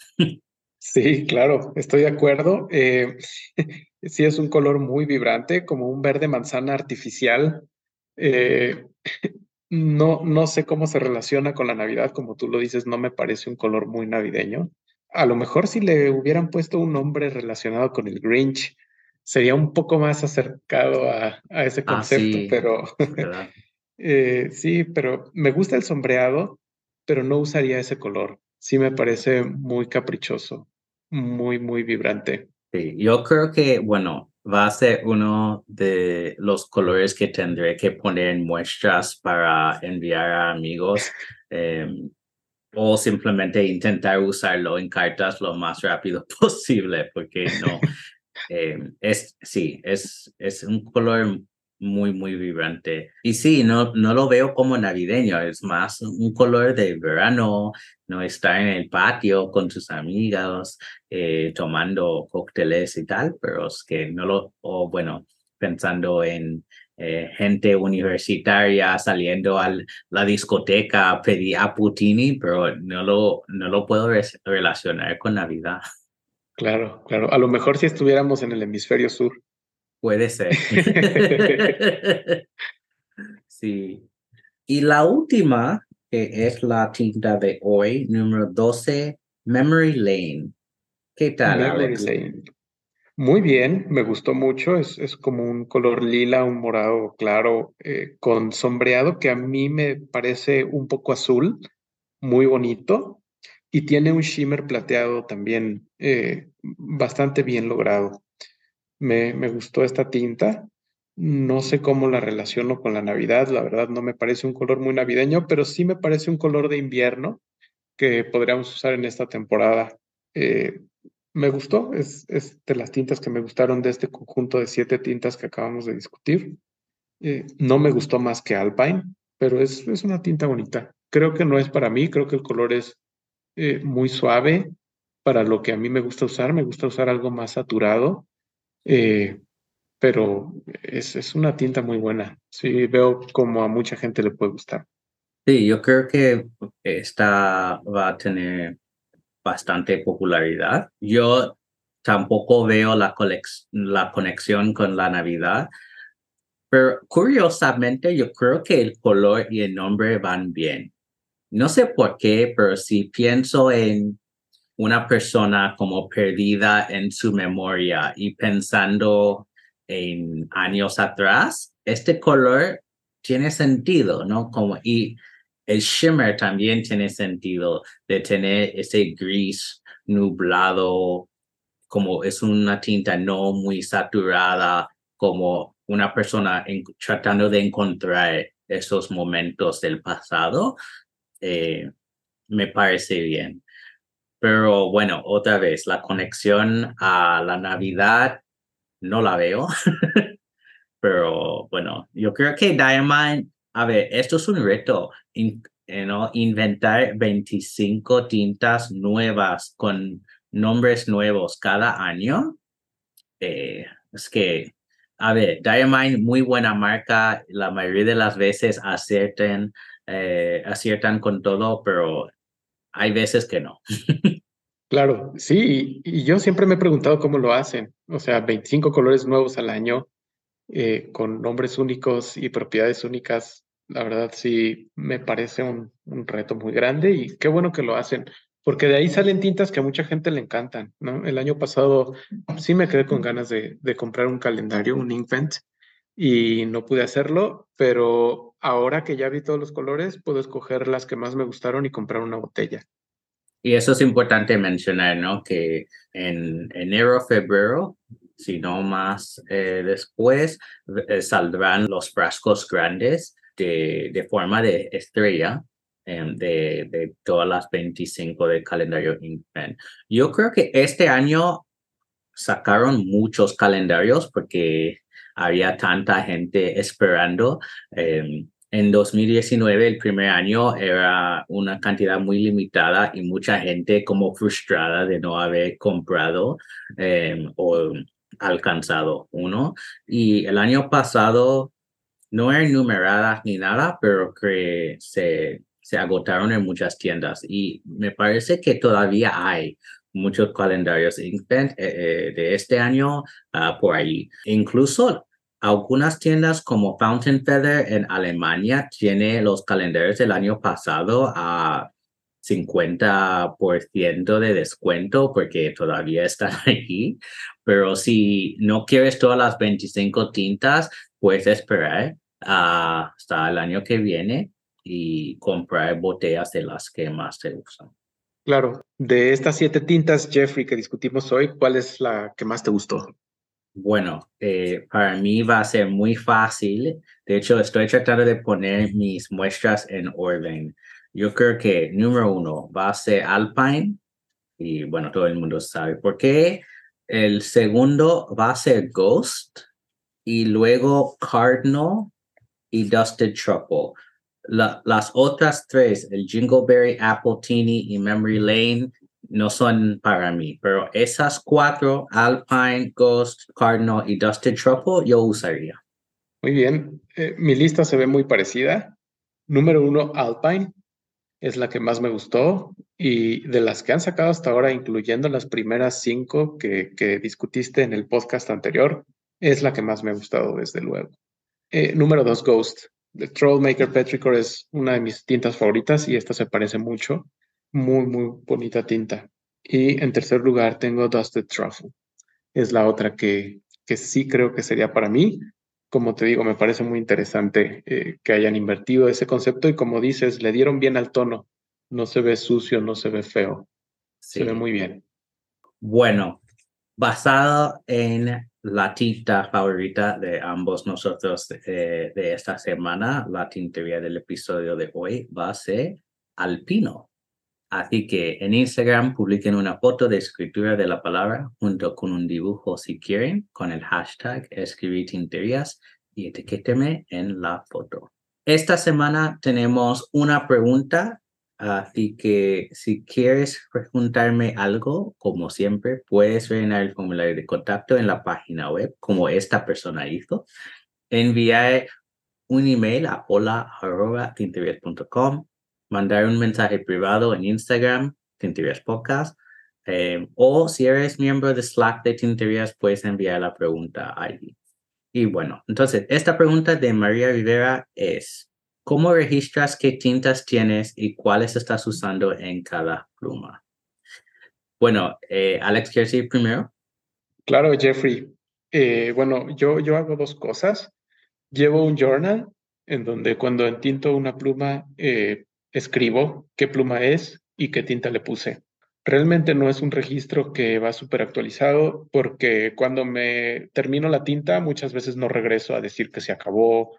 Sí, claro, estoy de acuerdo. Eh, sí, es un color muy vibrante, como un verde manzana artificial. Eh, no, no sé cómo se relaciona con la Navidad, como tú lo dices, no me parece un color muy navideño. A lo mejor si le hubieran puesto un nombre relacionado con el Grinch, sería un poco más acercado a, ese ah, concepto, pero eh, sí, pero me gusta el sombreado, pero no usaría ese color. Sí me parece muy caprichoso muy, muy vibrante. Sí, yo creo que, bueno, va a ser uno de los colores que tendré que poner en muestras para enviar a amigos em, o simplemente intentar usarlo en cartas lo más rápido posible porque no, em, es, sí, es, es un color muy, muy vibrante. Y sí, no, no lo veo como navideño, es más un color de verano, no estar en el patio con tus amigos, eh, tomando cócteles y tal, pero es que no lo, o bueno, pensando en eh, gente universitaria saliendo a la discoteca a pedir a Putini, pero no lo, no lo puedo relacionar con Navidad. Claro, claro. A lo mejor si estuviéramos en el hemisferio sur. Puede ser. sí. Y la última, que es la tinta de hoy, número 12, Memory Lane. ¿Qué tal, Memory Lane. Muy bien, me gustó mucho. Es, es como un color lila, un morado claro, eh, con sombreado que a mí me parece un poco azul, muy bonito. Y tiene un shimmer plateado también eh, bastante bien logrado. Me, me gustó esta tinta. No sé cómo la relaciono con la Navidad, la verdad no me parece un color muy navideño, pero sí me parece un color de invierno que podríamos usar en esta temporada. Eh, me gustó, es, es, de las tintas que me gustaron de este conjunto de siete tintas que acabamos de discutir. Eh, no me gustó más que Alpine, pero es, es, una tinta bonita. Creo que no es para mí, creo que el color es eh, muy suave para lo que a mí me gusta usar. Me gusta usar algo más saturado eh, pero es, es, una tinta muy buena. Sí, veo como a mucha gente le puede gustar. Sí, yo creo que esta va a tener bastante popularidad. Yo tampoco veo la, la conexión con la Navidad, pero curiosamente yo creo que el color y el nombre van bien. No sé por qué, pero si pienso en una persona como perdida en su memoria y pensando en años atrás, este color tiene sentido, ¿no? Como, y el shimmer también tiene sentido de tener ese gris nublado, como es una tinta no muy saturada, como una persona tratando de encontrar esos momentos del pasado, eh, me parece bien. Pero bueno, otra vez, la conexión a la Navidad no la veo. Pero bueno, yo creo que Diamond, a ver, esto es un reto, ¿no? inventar 25 tintas nuevas con nombres nuevos cada año. Eh, es que, a ver, Diamond, muy buena marca, la mayoría de las veces aciertan, eh, aciertan con todo, pero hay veces que no. Claro, sí, y, yo siempre me he preguntado cómo lo hacen. O sea, 25 colores nuevos al año, eh, con nombres únicos y propiedades únicas, la verdad sí me parece un, reto muy grande y qué bueno que lo hacen, porque de ahí salen tintas que a mucha gente le encantan, ¿no? El año pasado sí me quedé con ganas de, de comprar un calendario, un Inkvent, y no pude hacerlo, pero ahora que ya vi todos los colores, puedo escoger las que más me gustaron y comprar una botella. Y eso es importante mencionar, ¿no? Que en enero, febrero, si no más eh, después, eh, saldrán los frascos grandes de, de forma de estrella em, de, de, todas las 25 del calendario Inkpen. Yo creo que este año sacaron muchos calendarios porque había tanta gente esperando. Eh, en 2019, el primer año, era una cantidad muy limitada y mucha gente como frustrada de no haber comprado em, o alcanzado uno. Y el año pasado no eran numeradas ni nada, pero que se, se agotaron en muchas tiendas. Y me parece que todavía hay muchos calendarios eh, eh, de este año ah, por ahí. Incluso algunas tiendas como Fountain Feather en Alemania tiene los calendarios del año pasado a 50% de descuento porque todavía están aquí. Pero si no quieres todas las 25 tintas, puedes esperar hasta el año que viene y comprar botellas de las que más te usan. Claro, de estas siete tintas, Jeffrey, que discutimos hoy, ¿cuál es la que más te gustó? Bueno, eh, para mí va a ser muy fácil. De hecho, estoy tratando de poner mis muestras en orden. Yo creo que número uno va a ser Alpine y bueno, todo el mundo sabe por qué. El segundo va a ser Ghost y luego Cardinal y Dusted Truffle. las otras tres, el Jingleberry, Apple Teeny y Memory Lane, no son para mí, pero esas cuatro, Alpine, Ghost, Cardinal y Dusted Truffle, yo usaría. Muy bien, eh, mi lista se ve muy parecida. Número uno, Alpine, es la que más me gustó y de las que han sacado hasta ahora, incluyendo las primeras cinco que, discutiste en el podcast anterior, es la que más me ha gustado, desde luego. Eh, número dos, Ghost. The Trollmaker Petrichor es una de mis tintas favoritas y esta se parece mucho muy, muy bonita tinta. Y en tercer lugar tengo Dusted Truffle. Es la otra que, que sí creo que sería para mí. Como te digo, me parece muy interesante eh, que hayan invertido ese concepto y como dices, le dieron bien al tono. No se ve sucio, no se ve feo. Se ve muy bien. Bueno, basado en la tinta favorita de ambos nosotros de, de esta semana, la tintería del episodio de hoy va a ser alpino. Así que en Instagram publiquen una foto de escritura de la palabra junto con un dibujo si quieren con el hashtag escribir y etiquéteme en la foto. Esta semana tenemos una pregunta, así que si quieres preguntarme algo, como siempre, puedes rellenar el formulario de contacto en la página web, como esta persona hizo. Enviar un email a hola.tinterias.com mandar un mensaje privado en Instagram, Tinterías Podcast, eh, o si eres miembro de Slack de Tinterías, puedes enviar la pregunta ahí. Y bueno, entonces, esta pregunta de María Rivera es, ¿cómo registras qué tintas tienes y cuáles estás usando en cada pluma? Bueno, eh, Alex, ¿quieres ir primero? Claro, Jeffrey. Eh, bueno, yo, yo hago dos cosas. Llevo un journal en donde cuando entinto una pluma, eh, escribo qué pluma es y qué tinta le puse. Realmente no es un registro que va súper actualizado porque cuando me termino la tinta muchas veces no regreso a decir que se acabó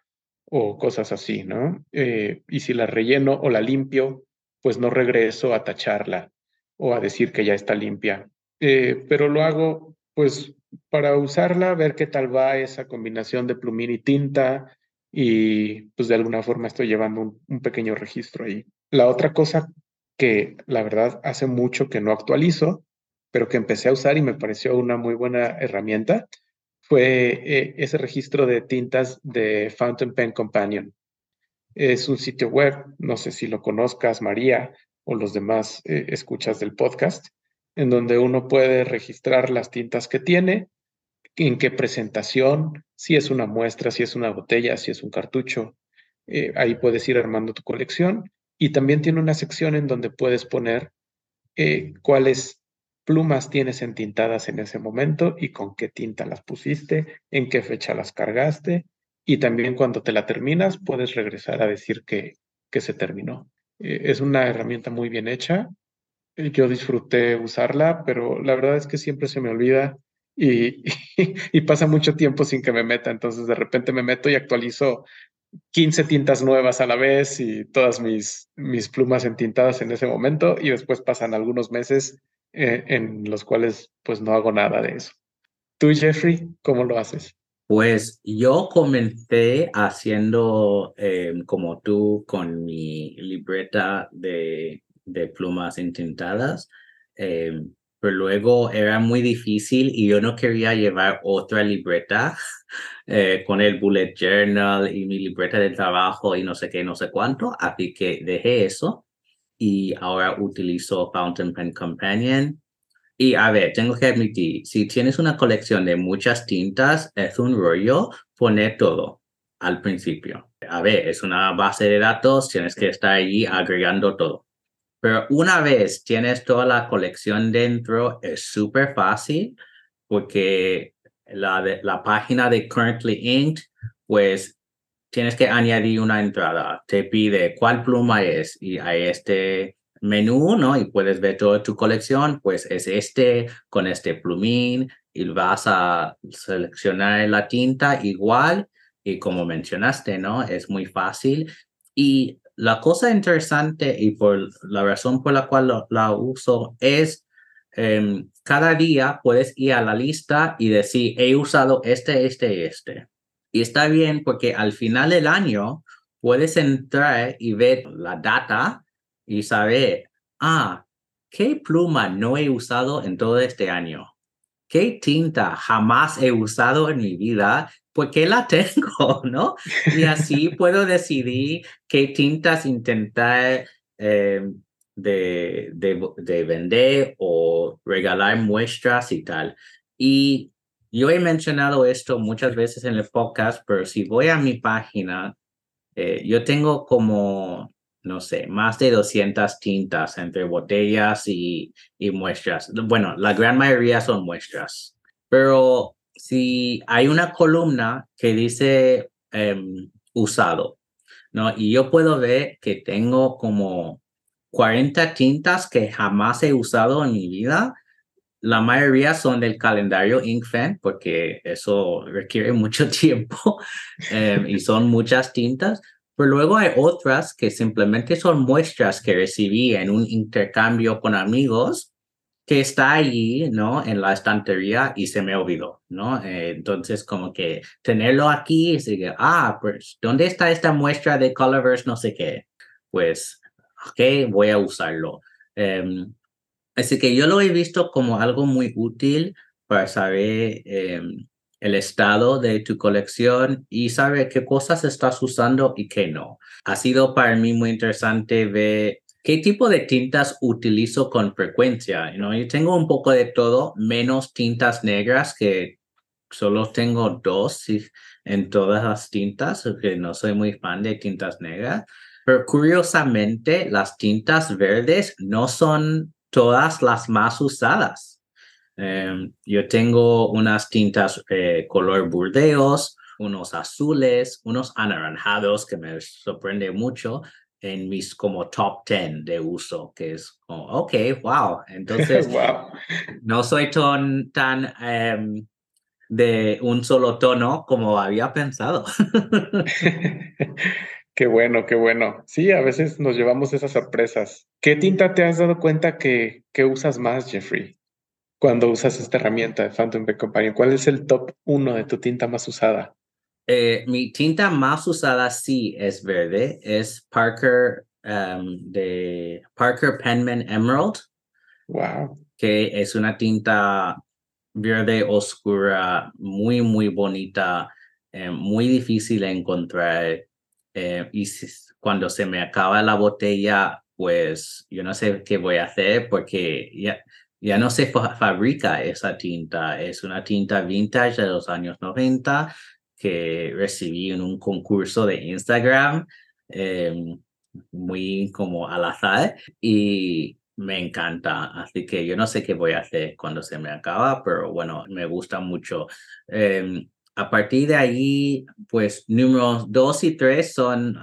o cosas así, ¿no? Eh, y si la relleno o la limpio, pues no regreso a tacharla o a decir que ya está limpia. Eh, pero lo hago pues para usarla, ver qué tal va esa combinación de plumín y tinta y pues de alguna forma estoy llevando un, un pequeño registro ahí. La otra cosa que la verdad hace mucho que no actualizo, pero que empecé a usar y me pareció una muy buena herramienta, fue eh, ese registro de tintas de Fountain Pen Companion. Es un sitio web, no sé si lo conozcas, María, o los demás eh, escuchas del podcast, en donde uno puede registrar las tintas que tiene, en qué presentación, si es una muestra, si es una botella, si es un cartucho. Eh, ahí puedes ir armando tu colección y también tiene una sección en donde puedes poner eh, cuáles plumas tienes entintadas en ese momento y con qué tinta las pusiste, en qué fecha las cargaste y también cuando te la terminas puedes regresar a decir que, que se terminó. Eh, es una herramienta muy bien hecha. Eh, yo disfruté usarla, pero la verdad es que siempre se me olvida y, y, pasa mucho tiempo sin que me meta. Entonces de repente me meto y actualizo 15 tintas nuevas a la vez y todas mis, mis plumas entintadas en ese momento y después pasan algunos meses eh, en los cuales pues no hago nada de eso. Tú, Jeffrey, ¿cómo lo haces? Pues yo comencé haciendo em, como tú con mi libreta de, de plumas entintadas. Em, pero luego era muy difícil y yo no quería llevar otra libreta eh, con el bullet journal y mi libreta de trabajo y no sé qué, no sé cuánto, así que dejé eso y ahora utilizo Fountain Pen Companion. Y a ver, tengo que admitir, si tienes una colección de muchas tintas, es un rollo poner todo al principio. A ver, es una base de datos, tienes que estar ahí agregando todo. Pero una vez tienes toda la colección dentro, es súper fácil porque la, de, la página de Currently Inked, pues tienes que añadir una entrada. Te pide cuál pluma es y hay este menú, ¿no? Y puedes ver toda tu colección, pues es este con este plumín y vas a seleccionar la tinta igual y como mencionaste, ¿no? Es muy fácil. Y la cosa interesante y por la razón por la cual la uso es em, cada día puedes ir a la lista y decir, he usado este, este este. Y está bien porque al final del año puedes entrar y ver la data y saber, ah, ¿qué pluma no he usado en todo este año? ¿Qué tinta jamás he usado en mi vida ¿por qué la tengo? ¿No? Y así puedo decidir qué tintas intentar eh, de, de, vender o regalar muestras y tal. Y yo he mencionado esto muchas veces en el podcast, pero si voy a mi página, eh, yo tengo como, no sé, más de 200 tintas entre botellas y, y muestras. Bueno, la gran mayoría son muestras, pero si hay una columna que dice em, usado, ¿no? Y yo puedo ver que tengo como 40 tintas que jamás he usado en mi vida. La mayoría son del calendario InkFan porque eso requiere mucho tiempo em, y son muchas tintas. Pero luego hay otras que simplemente son muestras que recibí en un intercambio con amigos que está allí, ¿no? En la estantería y se me olvidó, ¿no? Eh, entonces, como que tenerlo aquí, y que, ah, pues, ¿dónde está esta muestra de Colorverse no sé qué? Pues, ok, voy a usarlo. Em, así que yo lo he visto como algo muy útil para saber em, el estado de tu colección y saber qué cosas estás usando y qué no. Ha sido para mí muy interesante ver ¿Qué tipo de tintas utilizo con frecuencia? ¿no? Yo tengo un poco de todo, menos tintas negras, que solo tengo dos en todas las tintas, porque no soy muy fan de tintas negras. Pero curiosamente, las tintas verdes no son todas las más usadas. Em, yo tengo unas tintas eh, color burdeos, unos azules, unos anaranjados que me sorprende mucho en mis como top 10 de uso, que es como, ok, wow. Entonces, wow. no soy tan, tan em, de un solo tono como había pensado. qué bueno, qué bueno. Sí, a veces nos llevamos esas sorpresas. ¿Qué tinta te has dado cuenta que, que usas más, Jeffrey? Cuando usas esta herramienta de Phantom Pen Companion, ¿cuál es el top uno de tu tinta más usada? Eh, mi tinta más usada sí es verde, es Parker um, de Parker Penman Emerald. Wow. Que es una tinta verde oscura, muy, muy bonita, eh, muy difícil de encontrar. Eh, y cuando se me acaba la botella, pues yo no sé qué voy a hacer porque ya, ya no se fabrica esa tinta. Es una tinta vintage de los años 90 que recibí en un concurso de Instagram, em, muy como al azar, y me encanta. Así que yo no sé qué voy a hacer cuando se me acaba, pero bueno, me gusta mucho. Em, a partir de ahí, pues números dos y tres son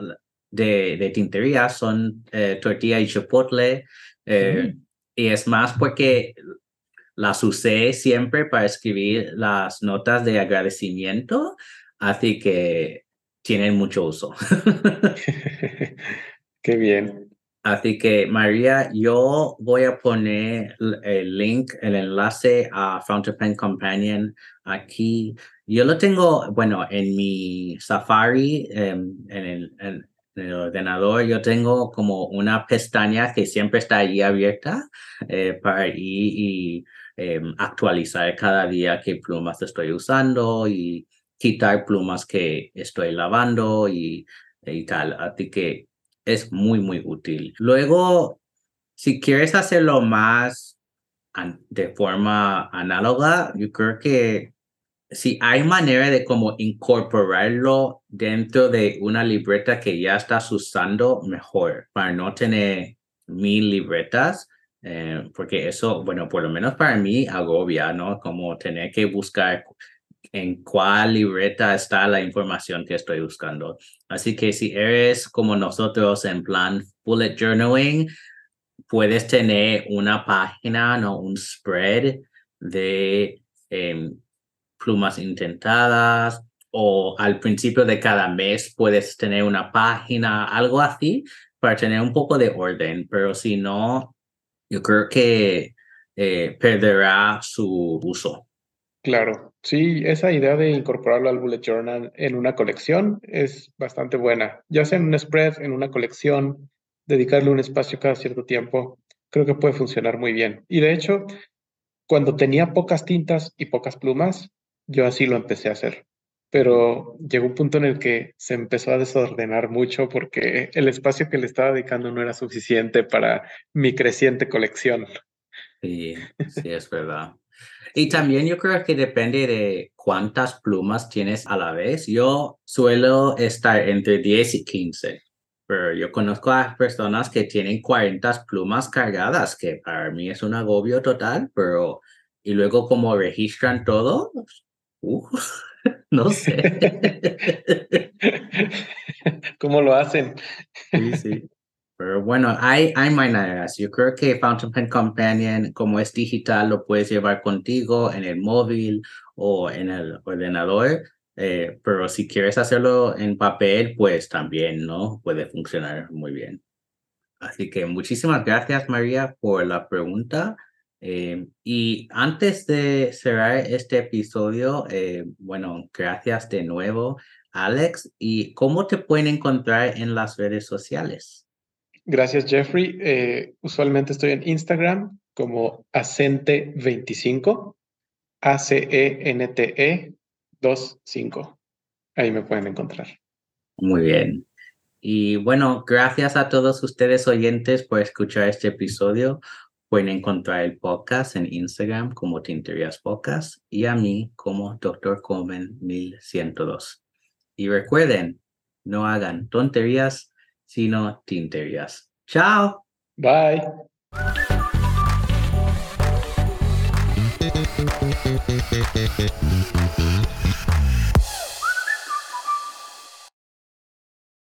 de, de tintería, son eh, tortilla y chipotle. Eh, mm. Y es más porque las usé siempre para escribir las notas de agradecimiento Así que tienen mucho uso. Qué bien. Así que María, yo voy a poner el link, el enlace a Fountain Pen Companion aquí. Yo lo tengo, bueno, en mi Safari, em, en, el, en, el, ordenador, yo tengo como una pestaña que siempre está allí abierta eh, para ir y em, actualizar cada día qué plumas estoy usando y quitar plumas que estoy lavando y, y tal. Así que es muy, muy útil. Luego, si quieres hacerlo más de forma análoga, yo creo que si hay manera de como incorporarlo dentro de una libreta que ya estás usando, mejor, para no tener mil libretas, eh, porque eso, bueno, por lo menos para mí agobia, ¿no? Como tener que buscar en cuál libreta está la información que estoy buscando. Así que si eres como nosotros en plan bullet journaling, puedes tener una página, no un spread de em, plumas intentadas o al principio de cada mes puedes tener una página, algo así, para tener un poco de orden, pero si no, yo creo que eh, perderá su uso. Claro, sí, esa idea de incorporarlo al bullet journal en una colección es bastante buena, ya sea en un spread, en una colección, dedicarle un espacio cada cierto tiempo, creo que puede funcionar muy bien. Y de hecho, cuando tenía pocas tintas y pocas plumas, yo así lo empecé a hacer. Pero llegó un punto en el que se empezó a desordenar mucho porque el espacio que le estaba dedicando no era suficiente para mi creciente colección. Sí, sí, es verdad. Y también yo creo que depende de cuántas plumas tienes a la vez. Yo suelo estar entre 10 y 15, pero yo conozco a personas que tienen 40 plumas cargadas, que para mí es un agobio total, pero y luego como registran todo, uh, no sé. ¿Cómo lo hacen? Sí, sí. Pero bueno, hay, hay maneras. Yo creo que Fountain Pen Companion, como es digital, lo puedes llevar contigo en el móvil o en el ordenador. Eh, pero si quieres hacerlo en papel, pues también, ¿no? Puede funcionar muy bien. Así que muchísimas gracias, María, por la pregunta. Eh, y antes de cerrar este episodio, eh, bueno, gracias de nuevo, Alex. ¿Y cómo te pueden encontrar en las redes sociales? Gracias, Jeffrey. Eh, usualmente estoy en Instagram como Acente25, A-C-E-N-T-E 25. Ahí me pueden encontrar. Muy bien. Y bueno, gracias a todos ustedes oyentes por escuchar este episodio. Pueden encontrar el podcast en Instagram como Tinterías Podcast y a mí como Dr. Comen 1102. Y recuerden, no hagan tonterías sino tinterías. Chao. Bye.